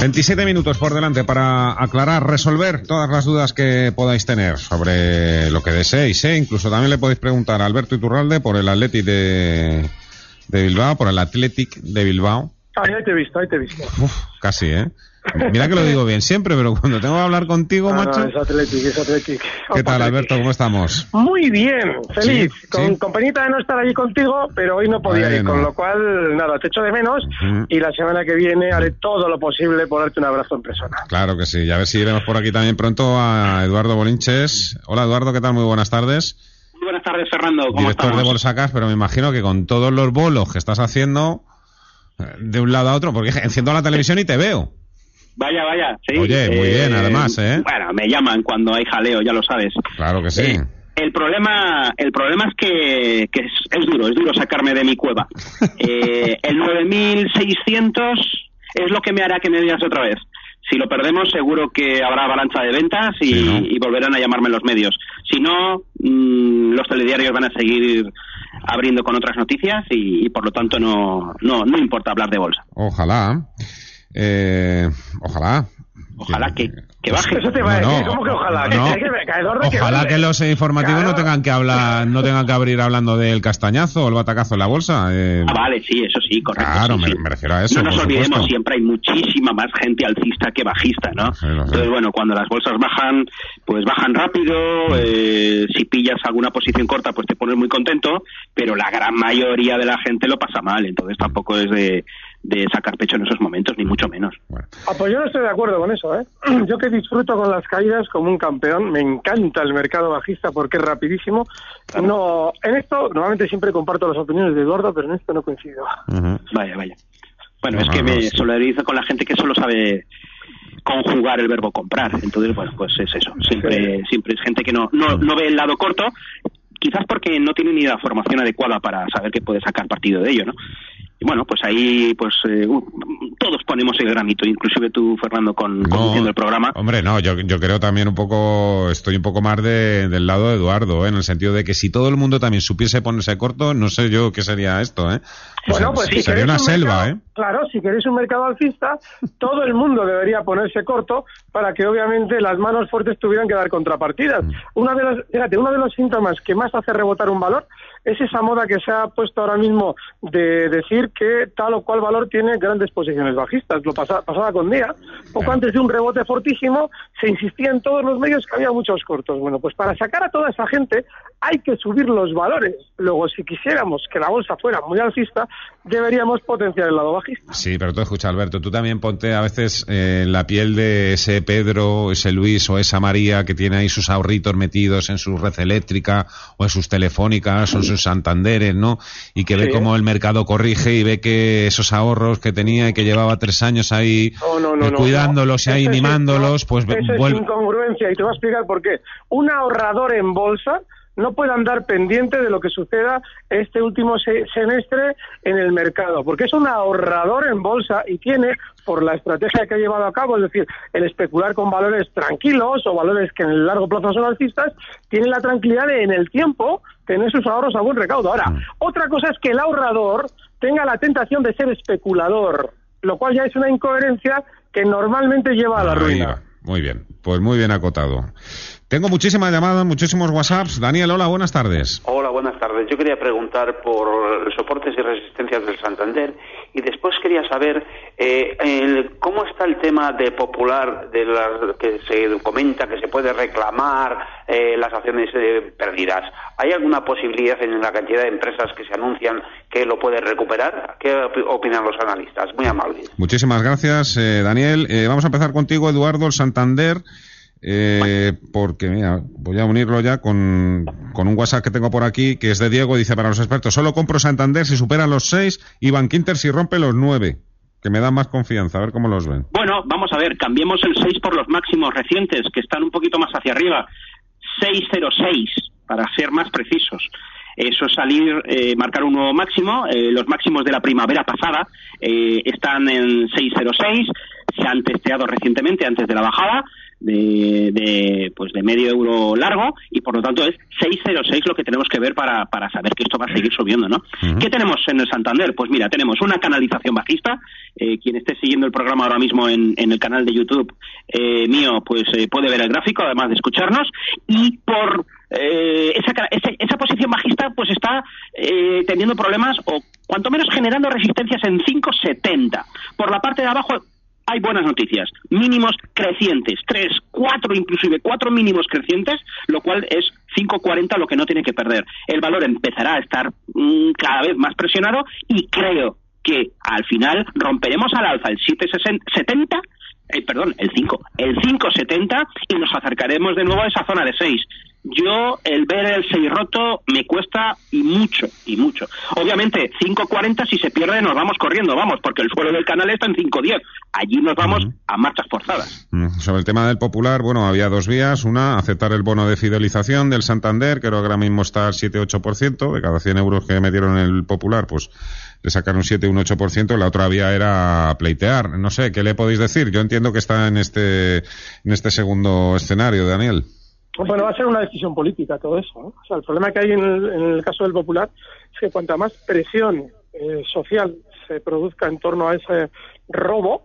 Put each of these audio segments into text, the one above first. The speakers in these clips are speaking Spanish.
27 minutos por delante para aclarar, resolver todas las dudas que podáis tener sobre lo que deseéis. ¿eh? Incluso también le podéis preguntar a Alberto Iturralde por el Athletic de, de Bilbao, por el Athletic de Bilbao. Ahí te he visto, ahí te he visto. Uf, casi, ¿eh? Mira que lo digo bien siempre, pero cuando tengo que hablar contigo, No, no, macho. es Athletic, es Athletic. ¿Qué tal, Alberto? ¿Cómo estamos? Muy bien, feliz. Sí, con, sí. penita de no estar allí contigo, pero hoy no podía ir, con lo cual, nada, te echo de menos Ujú. y la semana que viene haré todo lo posible por darte un abrazo en persona. Claro que sí. Y a ver si iremos por aquí también pronto a Eduardo Bolinches. Hola, Eduardo, ¿qué tal? Muy buenas tardes. Muy buenas tardes, Fernando. ¿Cómo Director estamos? de Bolsacas, pero me imagino que con todos los bolos que estás haciendo eh, de un lado a otro, porque enciendo la televisión y te veo. Vaya, vaya. Sí, Oye, muy bien, además, ¿eh? Bueno, me llaman cuando hay jaleo, ya lo sabes. Claro que sí. Eh, el problema, el problema es que, que es, es duro, es duro sacarme de mi cueva. Eh, el 9600 es lo que me hará que me digas otra vez. Si lo perdemos, seguro que habrá avalancha de ventas y, Sí, ¿no? y volverán a llamarme los medios. Si no, mm, los telediarios van a seguir abriendo con otras noticias y, y por lo tanto no, no, no importa hablar de bolsa. Ojalá. Eh, ojalá. Ojalá que, que baje. Eso te va a No, decir, no, ¿cómo que ojalá? no. Que Ojalá los informativos no tengan que hablar, no tengan que abrir hablando del castañazo o el batacazo en la bolsa. eh, Ah, vale, sí, eso sí, correcto. Claro, sí, me- sí. me refiero a eso, No nos olvidemos, supuesto. siempre hay muchísima más gente alcista que bajista, ¿no? Sí. Entonces, bueno, cuando las bolsas bajan, pues bajan rápido. eh, si pillas alguna posición corta, pues te pones muy contento. Pero la gran mayoría de la gente lo pasa mal, entonces tampoco es de, de sacar pecho en esos momentos, ni mucho menos. bueno. Ah, pues yo no estoy de acuerdo con eso, ¿eh? Yo que disfruto con las caídas como un campeón, me encanta el mercado bajista porque es rapidísimo. No, en esto normalmente siempre comparto las opiniones de Eduardo, pero en esto no coincido. Vaya, vaya. Bueno, No, es que no, me sí. solidarizo con la gente que solo sabe conjugar el verbo comprar. Entonces, bueno, pues es eso. Siempre, siempre es gente que no, no, no ve el lado corto, quizás porque no tiene ni la formación adecuada para saber que puede sacar partido de ello, ¿no? Bueno, pues ahí, pues eh, todos ponemos el granito, inclusive tú, Fernando, con conduciendo el programa. Hombre, no, yo, yo creo también un poco, estoy un poco más de- del lado de Eduardo, ¿eh? en el sentido de que si todo el mundo también supiese ponerse corto, no sé yo qué sería esto, ¿eh? Bueno, Se- pues si sería una un selva, mercado- ¿eh? Claro, si queréis un mercado alcista, todo el mundo debería ponerse corto para que obviamente las manos fuertes tuvieran que dar contrapartidas. Mm. Una de las, fíjate, uno de los síntomas que más hace rebotar un valor es esa moda que se ha puesto ahora mismo de decir que tal o cual valor tiene grandes posiciones bajistas. Lo pasa- pasaba con día. Poco Claro. antes de un rebote fortísimo se insistía en todos los medios que había muchos cortos. Bueno, pues para sacar a toda esa gente hay que subir los valores. Luego, si quisiéramos que la bolsa fuera muy alcista, deberíamos potenciar el lado bajista. Sí, pero tú escucha, Alberto, tú también ponte a veces eh, en la piel de ese Pedro, ese Luis o esa María que tiene ahí sus ahorritos metidos en su red eléctrica o en sus telefónicas o en sus Santanderes, ¿no? Y que ve cómo el mercado corrige y ve que esos ahorros que tenía y que llevaba tres años ahí No, no, no, eh, no, cuidándolos y ahí es- mimándolos, pues ve- eso es vuelve... incongruencia y te voy a explicar por qué. Un ahorrador en bolsa no puede andar pendiente de lo que suceda este último se- semestre en el mercado, porque es un ahorrador en bolsa y tiene, por la estrategia que ha llevado a cabo, es decir, el especular con valores tranquilos o valores que en el largo plazo son alcistas, tiene la tranquilidad de en el tiempo tener sus ahorros a buen recaudo. Ahora, otra cosa es que el ahorrador tenga la tentación de ser especulador, lo cual ya es una incoherencia que normalmente lleva a la Ahí ruina. va. Muy bien, pues muy bien acotado. Tengo muchísimas llamadas, muchísimos WhatsApps. Daniel, hola, buenas tardes. Hola, buenas tardes. Yo quería preguntar por soportes y resistencias del Santander y después quería saber eh, el- cómo está el tema de popular de las que se comenta que se puede reclamar eh, las acciones eh, perdidas. ¿Hay alguna posibilidad en la cantidad de empresas que se anuncian que lo puede recuperar? ¿Qué opi- opinan los analistas? Muy amables. Muchísimas gracias, eh, Daniel. Eh, vamos a empezar contigo, Eduardo, el Santander. Eh, porque, mira, voy a unirlo ya con, un WhatsApp que tengo por aquí, que es de Diego, dice para los expertos, solo compro Santander si supera los 6 y Bankinter si rompe los 9, que me da más confianza, a ver cómo los ven. Bueno, vamos a ver, cambiemos el 6 por los máximos recientes, que están un poquito más hacia arriba. 606, para ser más precisos eso es salir, eh, marcar un nuevo máximo. Eh, los máximos de la primavera pasada eh, están en 606, se han testeado recientemente antes de la bajada de, de, pues de medio euro largo y por lo tanto es 606 lo que tenemos que ver para, para saber que esto va a seguir subiendo, ¿no? ¿Qué tenemos en el Santander? Pues mira, tenemos una canalización bajista. Eh, quien esté siguiendo el programa ahora mismo en, en el canal de YouTube eh, mío, pues eh, puede ver el gráfico, además de escucharnos. Y por eh, esa, esa, esa, posición bajista pues está eh, teniendo problemas o cuanto menos generando resistencias en 5.70. Por la parte de abajo hay buenas noticias. Mínimos crecientes, tres, cuatro, inclusive cuatro mínimos crecientes, lo cual es 5.40 lo que no tiene que perder. El valor empezará a estar mmm, cada vez más presionado y creo que al final romperemos al alza el 770 eh, perdón, el 5, el 5.70 y nos acercaremos de nuevo a esa zona de 6 yo el ver el 6 roto me cuesta y mucho, y mucho. Obviamente, 5.40 si se pierde nos vamos corriendo, vamos, porque el suelo del canal está en 5.10. Allí nos vamos uh -huh. a marchas forzadas. Sobre el tema del popular, bueno, había dos vías. Una, aceptar el bono de fidelización del Santander, que ahora mismo está al 7-8%. De cada 100 euros que metieron el popular, pues le sacaron un 7, un 8%, la otra vía era pleitear. No sé, ¿qué le podéis decir? Yo entiendo que está en este, en este segundo escenario, Daniel. Bueno, va a ser una decisión política todo eso. el problema que hay en el, en el caso del Popular es que cuanta más presión eh, social se produzca en torno a ese robo,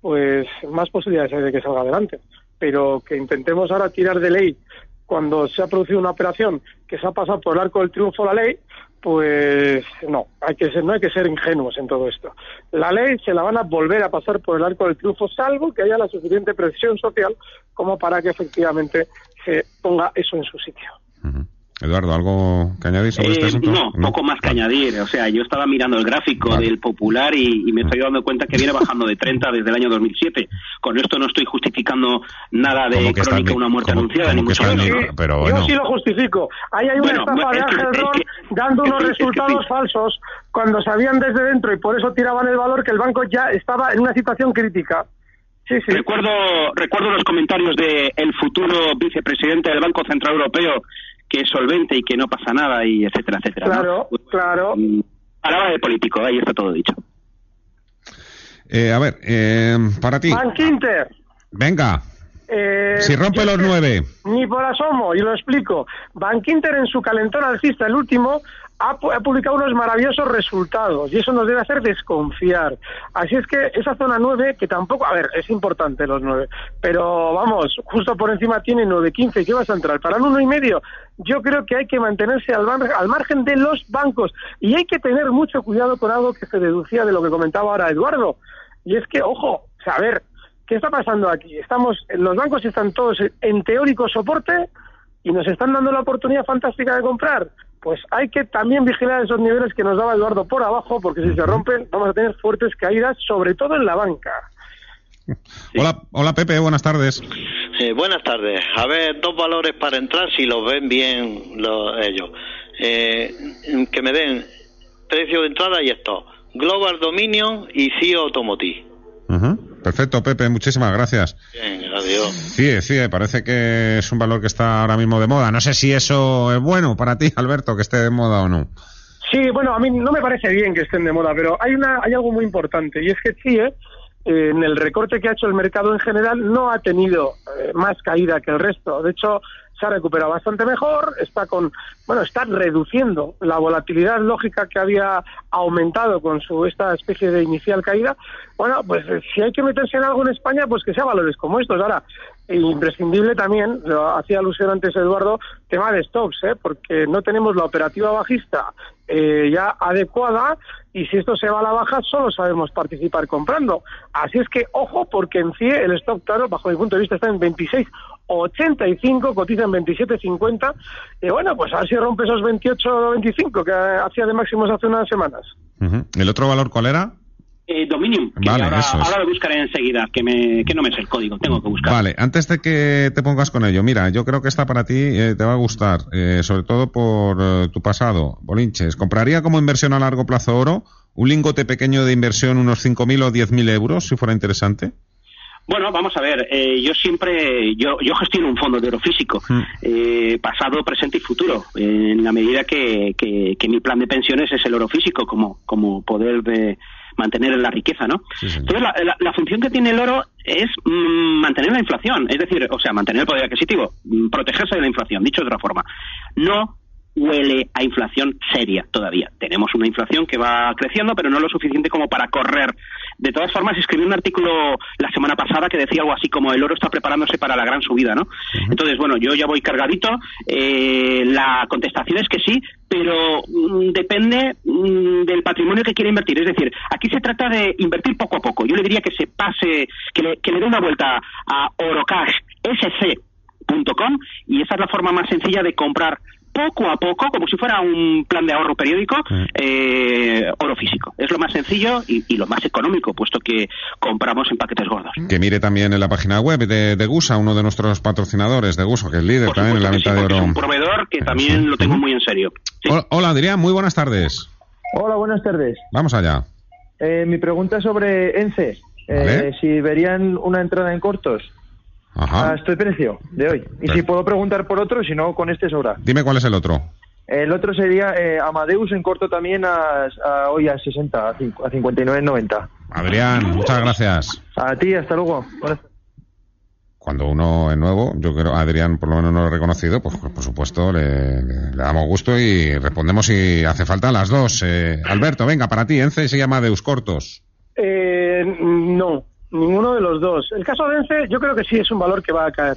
pues más posibilidades hay de que salga adelante. Pero que intentemos ahora tirar de ley cuando se ha producido una operación que se ha pasado por el arco del triunfo la ley, pues no, hay que ser, no hay que ser ingenuos en todo esto. La ley se la van a volver a pasar por el arco del triunfo, salvo que haya la suficiente presión social como para que efectivamente se ponga eso en su sitio. Uh -huh. Eduardo, ¿algo que añadir sobre eh, este asunto? No, no, poco más que añadir. O sea, yo estaba mirando el gráfico vale. del Popular y, y, me estoy dando cuenta que viene bajando de 30 desde el año 2007. Con esto no estoy justificando nada de crónica una muerte anunciada, como ni mucho menos. Sí, pero bueno. Yo sí lo justifico. Ahí hay una bueno, estafa de Ángel Ron es que, dando unos es que, resultados es que, falsos cuando sabían desde dentro y por eso tiraban el valor que el banco ya estaba en una situación crítica. Sí, sí. Recuerdo, recuerdo los comentarios del el futuro vicepresidente del Banco Central Europeo que es solvente y que no pasa nada y etcétera, etcétera. Claro, ¿no? claro. Palabra de político, ahí está todo dicho. Eh, a ver, eh, para ti. Bank Inter. Venga. Eh, si rompe los nueve. Ni por asomo, y lo explico. Bank Inter en su calentón alcista, el último, ha, ha, publicado unos maravillosos resultados y eso nos debe hacer desconfiar. Así es que esa zona 9, que tampoco, a ver, es importante los 9, pero vamos, justo por encima tiene 9.15, ¿qué vas a entrar? Para el uno y medio, yo creo que hay que mantenerse al, al margen de los bancos y hay que tener mucho cuidado con algo que se deducía de lo que comentaba ahora Eduardo. Y es que, ojo, ver, ¿qué está pasando aquí? Estamos, los bancos están todos en teórico soporte y nos están dando la oportunidad fantástica de comprar pues hay que también vigilar esos niveles que nos daba Eduardo por abajo, porque si se rompen vamos a tener fuertes caídas, sobre todo en la banca. Sí. Hola, hola Pepe, buenas tardes. Eh, buenas tardes. A ver, dos valores para entrar si los ven bien los, ellos. Eh, que me den precio de entrada y esto. Global Dominion y CIO Automotive. Uh -huh. Perfecto, Pepe, muchísimas gracias. Bien, adiós. Sí, sí, parece que es un valor que está ahora mismo de moda. No sé si eso es bueno para ti, Alberto, que esté de moda o no. Sí, bueno, a mí no me parece bien que estén de moda, pero hay una hay algo muy importante y es que CIE eh, en el recorte que ha hecho el mercado en general no ha tenido eh, más caída que el resto. De hecho, se ha recuperado bastante mejor, está con, bueno, está reduciendo la volatilidad lógica que había aumentado con su esta especie de inicial caída. Bueno, pues si hay que meterse en algo en España, pues que sea valores como estos. Ahora, imprescindible también, lo hacía alusión antes Eduardo, tema de stocks, ¿eh? porque no tenemos la operativa bajista eh, ya adecuada y si esto se va a la baja solo sabemos participar comprando. Así es que ojo porque en CIE el stock claro, bajo mi punto de vista está en 26.85, cotiza en 27.50 y bueno, pues a ver si rompe esos 28.25 que hacía de máximos hace unas semanas. Uh -huh. ¿El otro valor cuál era? Eh, Dominium, que Vale, ahora, eso es. ahora lo buscaré enseguida, que, me, que no me sé el código, tengo que buscar. Vale, antes de que te pongas con ello, mira, yo creo que esta para ti eh, te va a gustar, eh, sobre todo por eh, tu pasado. Bolinches, ¿compraría como inversión a largo plazo oro un lingote pequeño de inversión unos 5.000 o 10.000 euros, si fuera interesante? Bueno, vamos a ver, eh, yo siempre, yo, yo gestiono un fondo de oro físico, Mm. eh, pasado, presente y futuro, eh, en la medida que, que, que mi plan de pensiones es el oro físico como, como poder de mantener la riqueza, ¿no? Sí. Entonces, la, la- la función que tiene el oro es mm, mantener la inflación, es decir, o sea, mantener el poder adquisitivo, mm, protegerse de la inflación, dicho de otra forma. No huele a inflación seria todavía. Tenemos una inflación que va creciendo, pero no lo suficiente como para correr. De todas formas, escribí un artículo la semana pasada que decía algo así como el oro está preparándose para la gran subida, ¿no? Entonces, bueno, yo ya voy cargadito. Eh, la contestación es que sí, pero mm, depende mm, del patrimonio que quiera invertir. Es decir, aquí se trata de invertir poco a poco. Yo le diría que se pase, que le, que le dé una vuelta a orocashsc.com y esa es la forma más sencilla de comprar poco a poco, como si fuera un plan de ahorro periódico, eh, oro físico. Es lo más sencillo y, y lo más económico, puesto que compramos en paquetes gordos. Que mire también en la página web de, de Gusa, uno de nuestros patrocinadores de Gusa, que es líder Por también en la venta sí, de oro. Es un proveedor que Eso. también lo tengo muy en serio. Sí. Hola, hola, Adrián, muy buenas tardes. Hola, buenas tardes. Vamos allá. Eh, mi pregunta es sobre ENCE. Eh, Vale. Si verían una entrada en cortos Ajá. a este precio de hoy. Y si puedo preguntar por otro, si no, con este sobra. Dime cuál es el otro. El otro sería eh, Amadeus en corto también a, a hoy a 60, a, a 59,90. Adrián, muchas gracias. A ti, hasta luego. Buenas Cuando uno es nuevo, yo creo, Adrián por lo menos no lo he reconocido, pues por supuesto le, le- le damos gusto y respondemos si hace falta las dos. Eh, Alberto, venga, para ti, ENCE se llama Deus Cortos. Eh, no, ninguno de los dos. El caso de ENCE yo creo que sí es un valor que va a caer.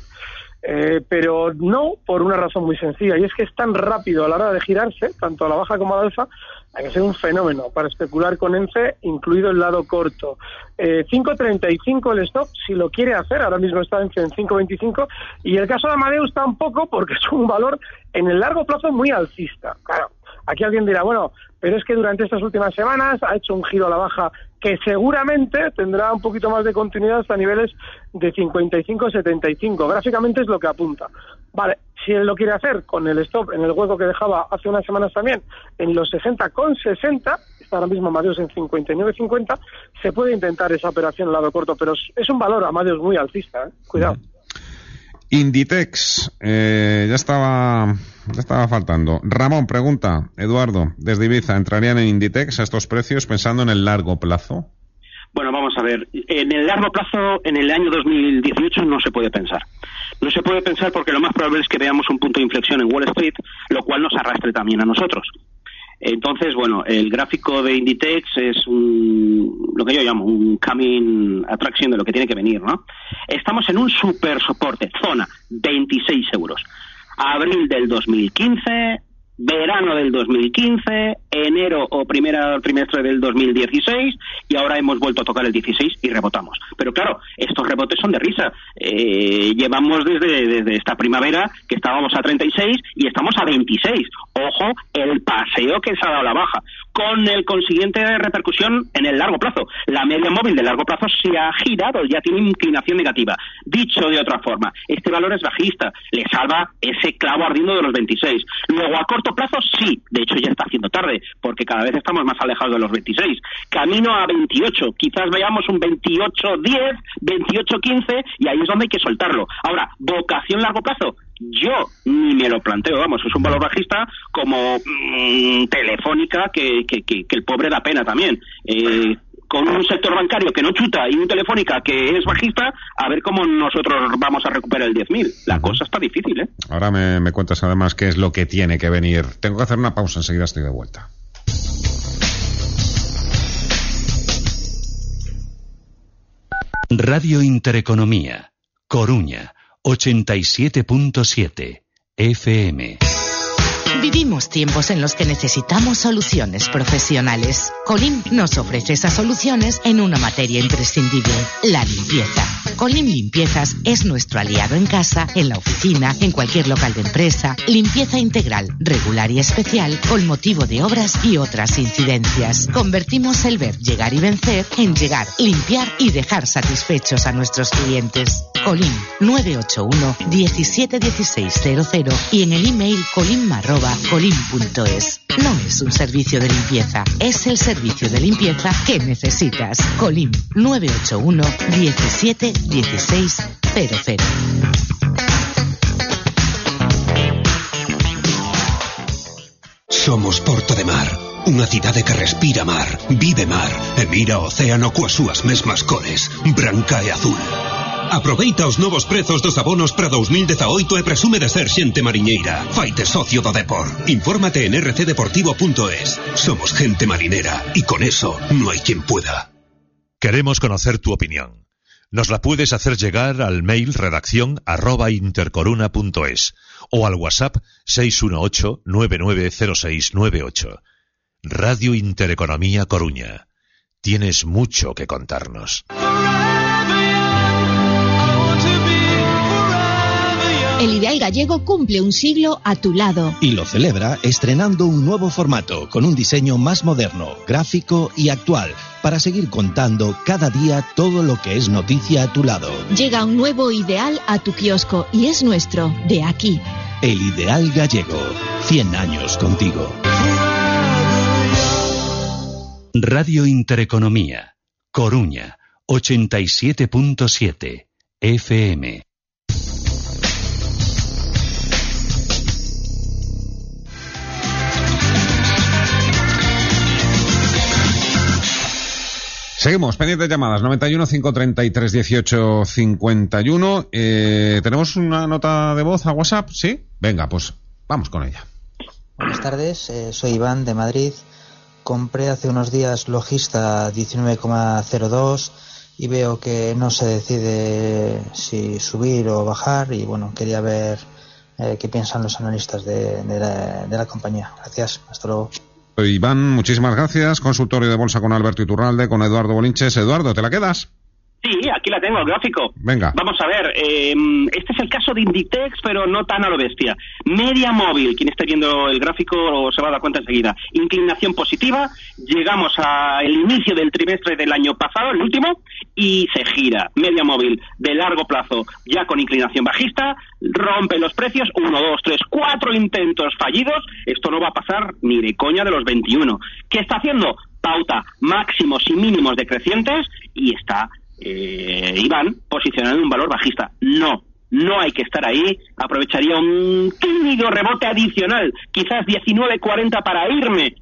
Eh, pero no por una razón muy sencilla, y es que es tan rápido a la hora de girarse, tanto a la baja como a la alfa, hay que ser un fenómeno para especular con ENCE, incluido el lado corto. Eh, 5.35 el stop, si lo quiere hacer, ahora mismo está en 5.25, y el caso de Amadeus tampoco, porque es un valor en el largo plazo muy alcista. Claro, aquí alguien dirá, bueno, pero es que durante estas últimas semanas ha hecho un giro a la baja que seguramente tendrá un poquito más de continuidad hasta niveles de 55-75. Gráficamente es lo que apunta. Vale, si él lo quiere hacer con el stop en el hueco que dejaba hace unas semanas también, en los 60 con 60, está ahora mismo Amadeus en 59-50, se puede intentar esa operación al lado corto, pero es- un valor Amadeus muy alcista, ¿eh? cuidado. Inditex, eh, ya estaba, ya estaba faltando. Ramón pregunta, Eduardo, desde Ibiza, ¿entrarían en Inditex a estos precios pensando en el largo plazo? Bueno, vamos a ver. En el largo plazo, en el año 2018, no se puede pensar. No se puede pensar porque lo más probable es que veamos un punto de inflexión en Wall Street, lo cual nos arrastre también a nosotros. Entonces, bueno, el gráfico de Inditex es un, lo que yo llamo un coming attraction de lo que tiene que venir, ¿no? Estamos en un super soporte, zona, 26 euros. Abril del 2015, verano del 2015, enero o primera trimestre del 2016 y ahora hemos vuelto a tocar el 16 y rebotamos. Pero claro, estos rebotes son de risa. Eh, llevamos desde, desde esta primavera que estábamos a 36 y estamos a 26. Ojo, el paseo que se ha dado la baja, con el consiguiente repercusión en el largo plazo. La media móvil de largo plazo se ha girado, ya tiene inclinación negativa. Dicho de otra forma, este valor es bajista, le salva ese clavo ardiendo de los 26. Luego, a corto plazo, sí, de hecho ya está haciendo tarde, porque cada vez estamos más alejados de los 26. Camino a 28, quizás veamos un 28-10, 28-15, y ahí es donde hay que soltarlo. Ahora, vocación largo plazo, yo ni me lo planteo, vamos, es un valor bajista como mm, telefónica que, que, que, que el pobre da pena también. Eh, con un sector bancario que no chuta y un telefónica que es bajista, a ver cómo nosotros vamos a recuperar el 10.000. La cosa está difícil, ¿eh? Ahora me, me cuentas además qué es lo que tiene que venir. Tengo que hacer una pausa, enseguida estoy de vuelta. Radio Intereconomía, Coruña, 87.7 FM. Vivimos tiempos en los que necesitamos soluciones profesionales. Colim nos ofrece esas soluciones en una materia imprescindible, la limpieza. Colim Limpiezas es nuestro aliado en casa, en la oficina, en cualquier local de empresa. Limpieza integral, regular y especial con motivo de obras y otras incidencias. Convertimos el ver, llegar y vencer en llegar, limpiar y dejar satisfechos a nuestros clientes. Colim 981 171600 y en el email colim.colim.es. No es un servicio de limpieza, es el servicio de limpieza que necesitas. Colim 981 17 16 00. Somos Porto de Mar, unha cidade que respira mar, vive mar e mira océano coas súas mesmas cores, branca e azul. Aproveita os novos prezos dos abonos para 2018 e presume de ser xente mariñeira. Faite socio do Depor. Infórmate en rcdeportivo.es. Somos gente marinera y con eso no hay quien pueda. Queremos conocer tu opinión. Nos la puedes hacer llegar al mail redacción arroba intercoruna.es o al WhatsApp 618-990698. Radio Intereconomía Coruña. Tienes mucho que contarnos. El Ideal Gallego cumple un siglo a tu lado. Y lo celebra estrenando un nuevo formato con un diseño más moderno, gráfico y actual para seguir contando cada día todo lo que es noticia a tu lado. Llega un nuevo Ideal a tu kiosco y es nuestro, de aquí. El Ideal Gallego. 100 años contigo. Radio Intereconomía. Coruña. 87.7 FM. Seguimos, pendientes llamadas, 91 533 18 51. Eh, ¿Tenemos una nota de voz a WhatsApp? ¿Sí? Venga, pues vamos con ella. Buenas tardes, eh, soy Iván de Madrid. Compré hace unos días Logista 19,02 y veo que no se decide si subir o bajar y bueno, quería ver eh, qué piensan los analistas de, la compañía. Gracias, hasta luego. Iván, muchísimas gracias. Consultorio de Bolsa con Alberto Iturralde, con Eduardo Bolinches. Eduardo, ¿te la quedas? Sí, aquí la tengo, el gráfico. Venga. Vamos a ver, eh, este es el caso de Inditex, pero no tan a lo bestia. Media móvil, quien esté viendo el gráfico se va a dar cuenta enseguida. Inclinación positiva, llegamos al inicio del trimestre del año pasado, el último, y se gira. Media móvil de largo plazo, ya con inclinación bajista, rompe los precios, uno, dos, tres, cuatro intentos fallidos. Esto no va a pasar ni de coña de los 21. ¿Qué está haciendo? Pauta máximos y mínimos decrecientes y está eh, Iván posicionado en un valor bajista. No, no hay que estar ahí. Aprovecharía un tímido rebote adicional, quizás 19.40 para irme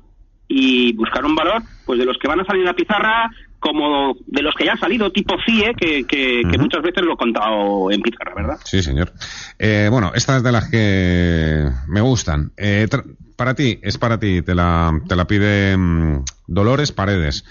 y buscar un valor pues de los que van a salir en la pizarra como de los que ya han salido, tipo CIE, que, que, que muchas veces lo he contado en pizarra, ¿verdad? Sí, señor. Eh, bueno, esta es de las que me gustan. Eh, para ti, es para ti, te la, te la pide mm, Dolores Paredes.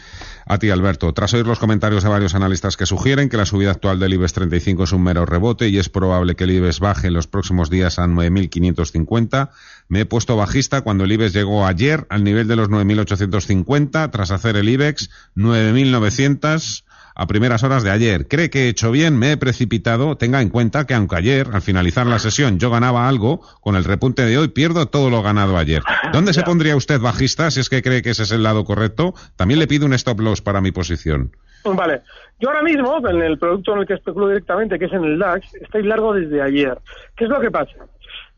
A ti, Alberto. Tras oír los comentarios de varios analistas que sugieren que la subida actual del IBEX 35 es un mero rebote y es probable que el IBEX baje en los próximos días a 9.550, me he puesto bajista cuando el IBEX llegó ayer al nivel de los 9.850 tras hacer el IBEX 9.900 a primeras horas de ayer. ¿Cree que he hecho bien? ¿Me he precipitado? Tenga en cuenta que aunque ayer, al finalizar la sesión, yo ganaba algo, con el repunte de hoy pierdo todo lo ganado ayer. ¿Dónde se pondría usted bajista si es que cree que ese es el lado correcto? También le pido un stop loss para mi posición. Vale. Yo ahora mismo, en el producto en el que especulo directamente, que es en el DAX, estoy largo desde ayer. ¿Qué es lo que pasa?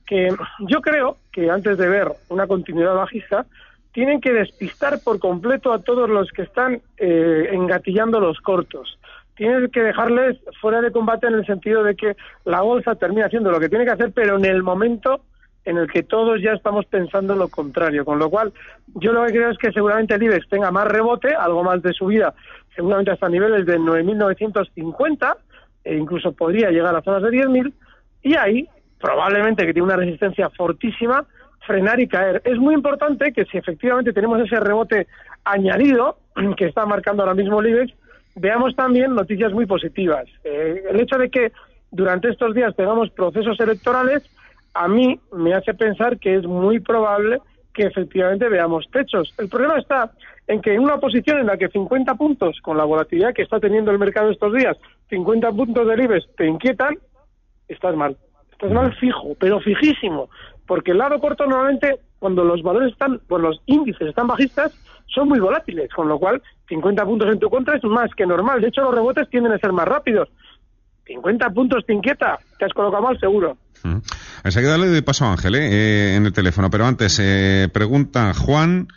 Que yo creo que antes de ver una continuidad bajista, tienen que despistar por completo a todos los que están eh, engatillando los cortos. Tienen que dejarles fuera de combate en el sentido de que la bolsa termina haciendo lo que tiene que hacer, pero en el momento en el que todos ya estamos pensando lo contrario. Con lo cual, yo lo que creo es que seguramente el IBEX tenga más rebote, algo más de subida, seguramente hasta niveles de 9.950, e incluso podría llegar a zonas de 10.000, y ahí, probablemente que tiene una resistencia fortísima, frenar y caer. Es muy importante que si efectivamente tenemos ese rebote añadido que está marcando ahora mismo el IBEX, veamos también noticias muy positivas. Eh, el hecho de que durante estos días tengamos procesos electorales, a mí me hace pensar que es muy probable que efectivamente veamos techos. El problema está en que en una posición en la que 50 puntos, con la volatilidad que está teniendo el mercado estos días, 50 puntos del IBEX te inquietan, estás mal. Mal fijo, pero fijísimo. Porque el lado corto normalmente, cuando los valores están, cuando los índices están bajistas, son muy volátiles, con lo cual 50 puntos en tu contra es más que normal. De hecho, los rebotes tienden a ser más rápidos. 50 puntos te inquieta, te has colocado mal seguro. Mm. Enseguida le doy paso a Ángel ¿eh? Eh, en el teléfono, pero antes eh, pregunta Juan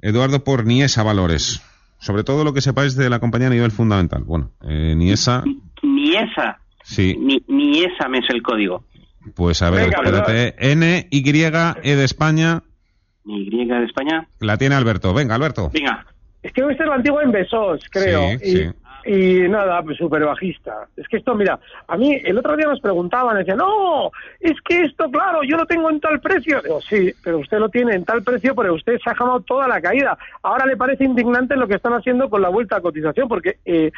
Eduardo por Niesa Valores, sobre todo lo que sepáis de la compañía a nivel fundamental. Bueno, eh, Niesa. Niesa. Sí. Ni, Niesa me es el código. Pues a ver, Venga, espérate. N, Y, E de España. Y de España. La tiene Alberto. Venga, Alberto. Venga. Es que hoy es la antigua en Besos, creo. Sí, y, sí. y nada, pues súper bajista. Es que esto, mira, a mí el otro día nos preguntaban, decían, no, es que esto, claro, yo lo tengo en tal precio. Digo, sí, pero usted lo tiene en tal precio porque usted se ha jamado toda la caída. Ahora le parece indignante lo que están haciendo con la vuelta a cotización, porque eh,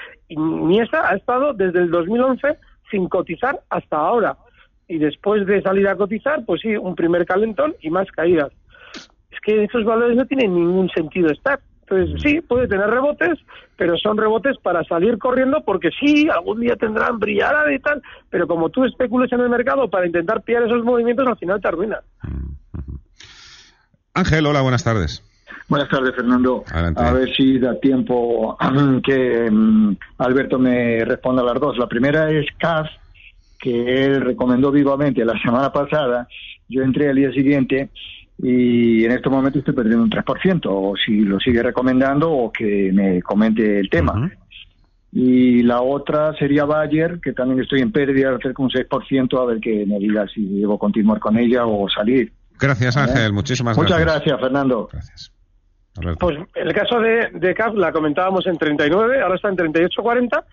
ha estado desde el 2011 sin cotizar hasta ahora. Y después de salir a cotizar, pues sí, un primer calentón y más caídas. Es que esos valores no tienen ningún sentido estar. Entonces, sí, puede tener rebotes, pero son rebotes para salir corriendo porque sí, algún día tendrán brillar y tal, pero como tú especules en el mercado para intentar pillar esos movimientos, al final te arruina. Ángel, hola, buenas tardes. Buenas tardes, Fernando. Adelante. A ver si da tiempo que mm, Alberto me responda a las dos. La primera es CAF, que él recomendó vivamente la semana pasada. Yo entré al día siguiente y en este momento estoy perdiendo un 3%, o si lo sigue recomendando o que me comente el tema. Y la otra sería Bayer, que también estoy en pérdida, cerca de un 6%, a ver que me diga si debo continuar con ella o salir. Gracias, Ángel. Muchísimas Muchas gracias. gracias, Fernando. Alberto. Pues el caso de, de CAF la comentábamos en 39, ahora está en 38.40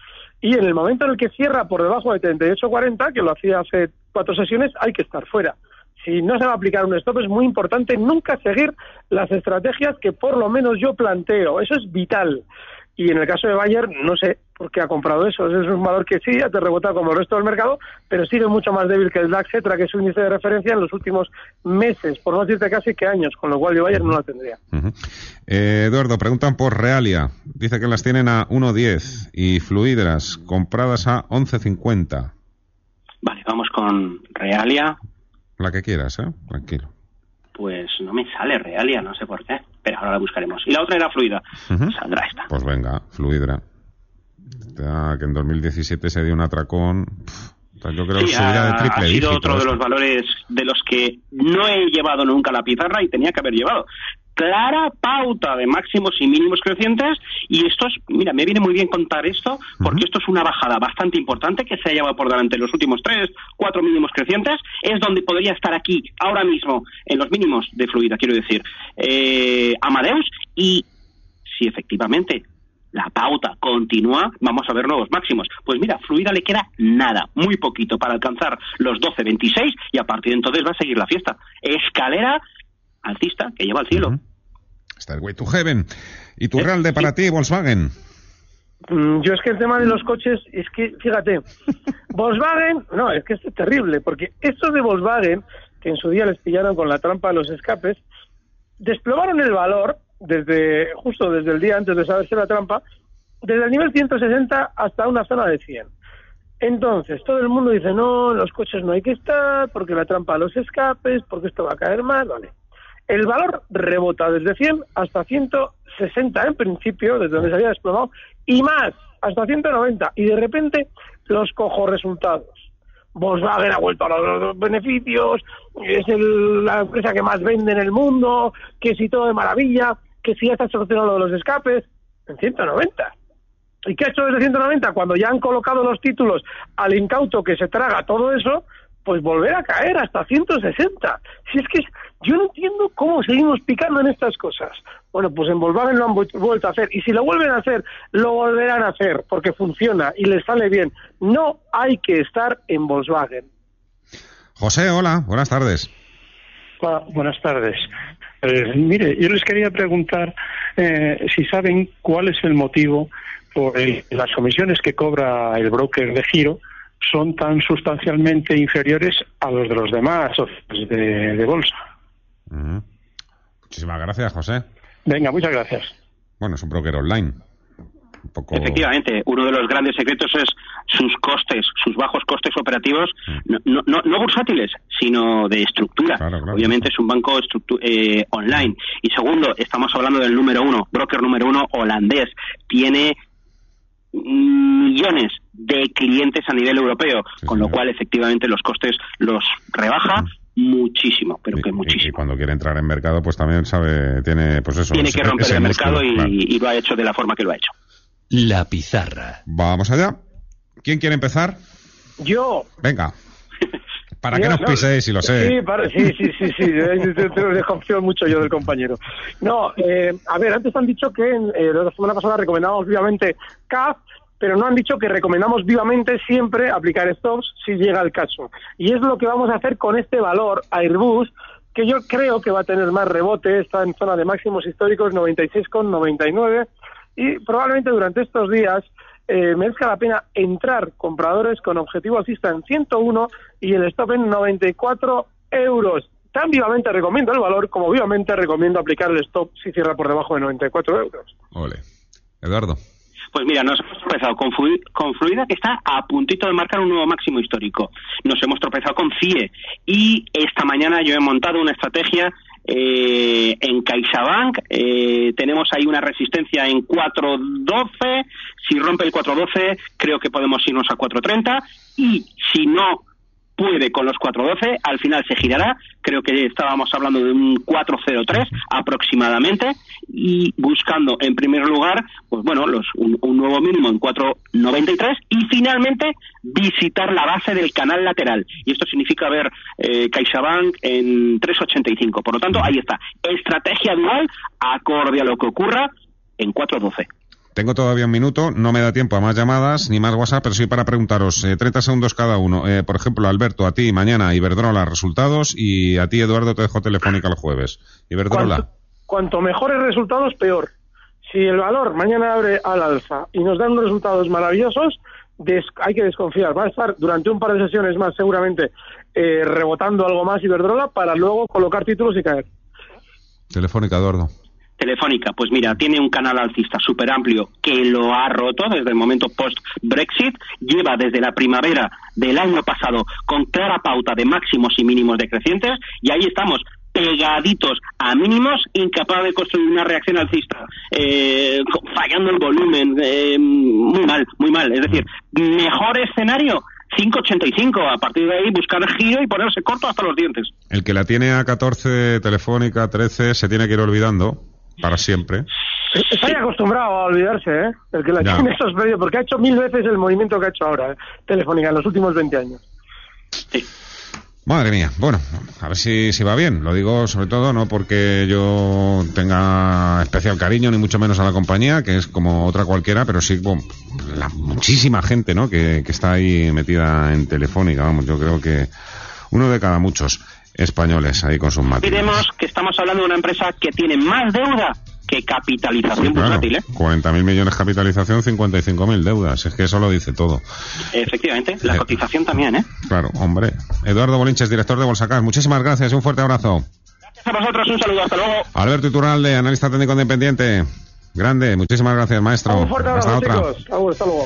y en el momento en el que cierra por debajo de 38.40, que lo hacía hace cuatro sesiones, hay que estar fuera. Si no se va a aplicar un stop es muy importante nunca seguir las estrategias que por lo menos yo planteo. Eso es vital. Y en el caso de Bayer, no sé por qué ha comprado eso. Es un valor que sí, ya te rebota como el resto del mercado, pero sigue mucho más débil que el DAX Etra, que es su índice de referencia en los últimos meses, por no decirte casi que años, con lo cual yo Bayer no la tendría. Eh, Eduardo, preguntan por Realia. Dice que las tienen a 1.10 y Fluidras compradas a 11.50. Vale, vamos con Realia. La que quieras, ¿eh? Tranquilo. Pues no me sale Realia, no sé por qué. Pero ahora la buscaremos. Y la otra era Fluida. Ujú. Saldrá esta. Pues venga, Fluidra. Ya que en 2017 se dio un atracón. Pff, yo creo que subida de ha, triple ha sido otro de los valores de los que no he llevado nunca la pizarra y tenía que haber llevado. Clara pauta de máximos y mínimos crecientes y esto es, mira, me viene muy bien contar esto porque esto es una bajada bastante importante que se ha llevado por delante en los últimos tres, cuatro mínimos crecientes, es donde podría estar aquí ahora mismo en los mínimos de fluida, quiero decir, eh, Amadeus y si efectivamente la pauta continúa, vamos a ver nuevos máximos. Pues mira, Fluida le queda nada, muy poquito para alcanzar los 12.26 y a partir de entonces va a seguir la fiesta. Escalera alcista que lleva al cielo. Está el Way to Heaven. ¿Y tu Realde para ti, Volkswagen? Mm, Yo es que el tema de los coches, es que, fíjate, Volkswagen, no, es que esto es terrible, porque estos de Volkswagen, que en su día les pillaron con la trampa de los escapes, desplomaron el valor desde, justo desde el día antes de saberse la trampa, desde el nivel 160 hasta una zona de 100. Entonces, todo el mundo dice, no, en los coches no hay que estar, porque la trampa de los escapes, porque esto va a caer mal, vale. El valor rebota desde 100 hasta 160 en principio, desde donde se había desplomado, y más, hasta 190. Y de repente, los cojo resultados. Volkswagen ha vuelto a los beneficios, es el- la empresa que más vende en el mundo, que si todo de maravilla, que si ya está solucionado de los escapes, en 190. ¿Y qué ha hecho desde 190? Cuando ya han colocado los títulos al incauto que se traga todo eso, pues volver a caer hasta 160. Si es que es- yo no entiendo cómo seguimos picando en estas cosas. Bueno, pues en Volkswagen lo han vu- vuelto a hacer. Y si lo vuelven a hacer, lo volverán a hacer, porque funciona y les sale bien. No hay que estar en Volkswagen. José, hola, buenas tardes. Hola, buenas tardes. Eh, mire, yo les quería preguntar eh, si saben cuál es el motivo por el que las comisiones que cobra el broker de giro son tan sustancialmente inferiores a los de los demás socios de, de bolsa. Ujú. Muchísimas gracias, José. Venga, muchas gracias. Bueno, es un broker online. Un poco... Efectivamente, uno de los grandes secretos es sus costes, sus bajos costes operativos, no, no, no- no bursátiles, sino de estructura. Obviamente es un banco estructu- eh, online. Y segundo, estamos hablando del número uno, broker número uno holandés. Tiene millones de clientes a nivel europeo, con lo cual efectivamente los costes los rebaja muchísimo, pero que Y muchísimo. cuando quiere entrar en mercado, pues también sabe, tiene, pues eso. Tiene ese- que romper el músculo, mercado y, claro. y lo ha hecho de la forma que lo ha hecho. La pizarra. Vamos allá. ¿Quién quiere empezar? Yo. Venga. Para que nos no, piséis, si lo sé. Sí, para- sí, sí, sí, sí, desconfío mucho yo del compañero. No, eh, a ver, antes han dicho que eh, la semana pasada recomendábamos vivamente CAF, pero no han dicho que recomendamos vivamente siempre aplicar stops si llega el caso. Y es lo que vamos a hacer con este valor Airbus, que yo creo que va a tener más rebote, está en zona de máximos históricos 96,99 y probablemente durante estos días eh, merezca la pena entrar compradores con objetivo alcista en 101 y el stop en 94 euros. Tan vivamente recomiendo el valor como vivamente recomiendo aplicar el stop si cierra por debajo de 94 euros. Ole. Eduardo. Pues mira, nos hemos tropezado con, Flu- con Fluida, que está a puntito de marcar un nuevo máximo histórico. Nos hemos tropezado con CIE. Y esta mañana yo he montado una estrategia eh, en CaixaBank. Eh, tenemos ahí una resistencia en 4.12. Si rompe el 4.12, creo que podemos irnos a 4.30. Y si no puede con los 4.12, al final se girará. Creo que estábamos hablando de un 4.03 aproximadamente y buscando en primer lugar, pues bueno, los, un, nuevo mínimo en 4.93 y finalmente visitar la base del canal lateral. Y esto significa ver eh, CaixaBank en 3.85. Por lo tanto, ahí está. Estrategia dual acorde a lo que ocurra en 4.12. Tengo todavía un minuto, no me da tiempo a más llamadas ni más WhatsApp, pero sí para preguntaros, eh, 30 segundos cada uno. Eh, por ejemplo, Alberto, a ti mañana Iberdrola resultados y a ti Eduardo te dejo telefónica el jueves. Iberdrola. Cuanto mejores resultados, peor. Si el valor mañana abre al alza y nos dan unos resultados maravillosos, des- hay que desconfiar. Va a estar durante un par de sesiones más seguramente eh, rebotando algo más Iberdrola para luego colocar títulos y caer. Telefónica, Eduardo. Telefónica, pues mira, tiene un canal alcista súper amplio que lo ha roto desde el momento post-Brexit, lleva desde la primavera del año pasado con clara pauta de máximos y mínimos decrecientes. Y ahí estamos pegaditos a mínimos, incapaz de construir una reacción alcista, eh, fallando el volumen, eh, muy mal, muy mal. Es decir, mejor escenario, 5.85, a partir de ahí buscar giro y ponerse corto hasta los dientes. El que la tiene a 14, Telefónica, 13, se tiene que ir olvidando para siempre. Está ya acostumbrado a olvidarse, ¿eh? El que la Ya. tiene esos porque ha hecho mil veces el movimiento que ha hecho ahora, ¿eh? Telefónica, en los últimos 20 años. Madre mía, bueno, a ver si, si va bien. Lo digo sobre todo no porque yo tenga especial cariño, ni mucho menos a la compañía, que es como otra cualquiera, pero sí bueno, la muchísima gente ¿no? que, que está ahí metida en Telefónica. Vamos, yo creo que uno de cada muchos españoles ahí con sus máquinas. Olvidemos que estamos hablando de una empresa que tiene más deuda que capitalización Claro, bursátil, ¿eh? 40.000 millones capitalización, 55.000 deudas. Es que eso lo dice todo. Efectivamente, la Eh. cotización también, ¿eh? Claro, hombre. Eduardo Bolinches, director de Bolsacar. Muchísimas gracias y un fuerte abrazo. A vosotros un saludo, hasta luego. Alberto Iturralde, analista técnico independiente. Grande, muchísimas gracias, maestro. Un fuerte abrazo, Hasta otra. chicos. Agur, hasta luego.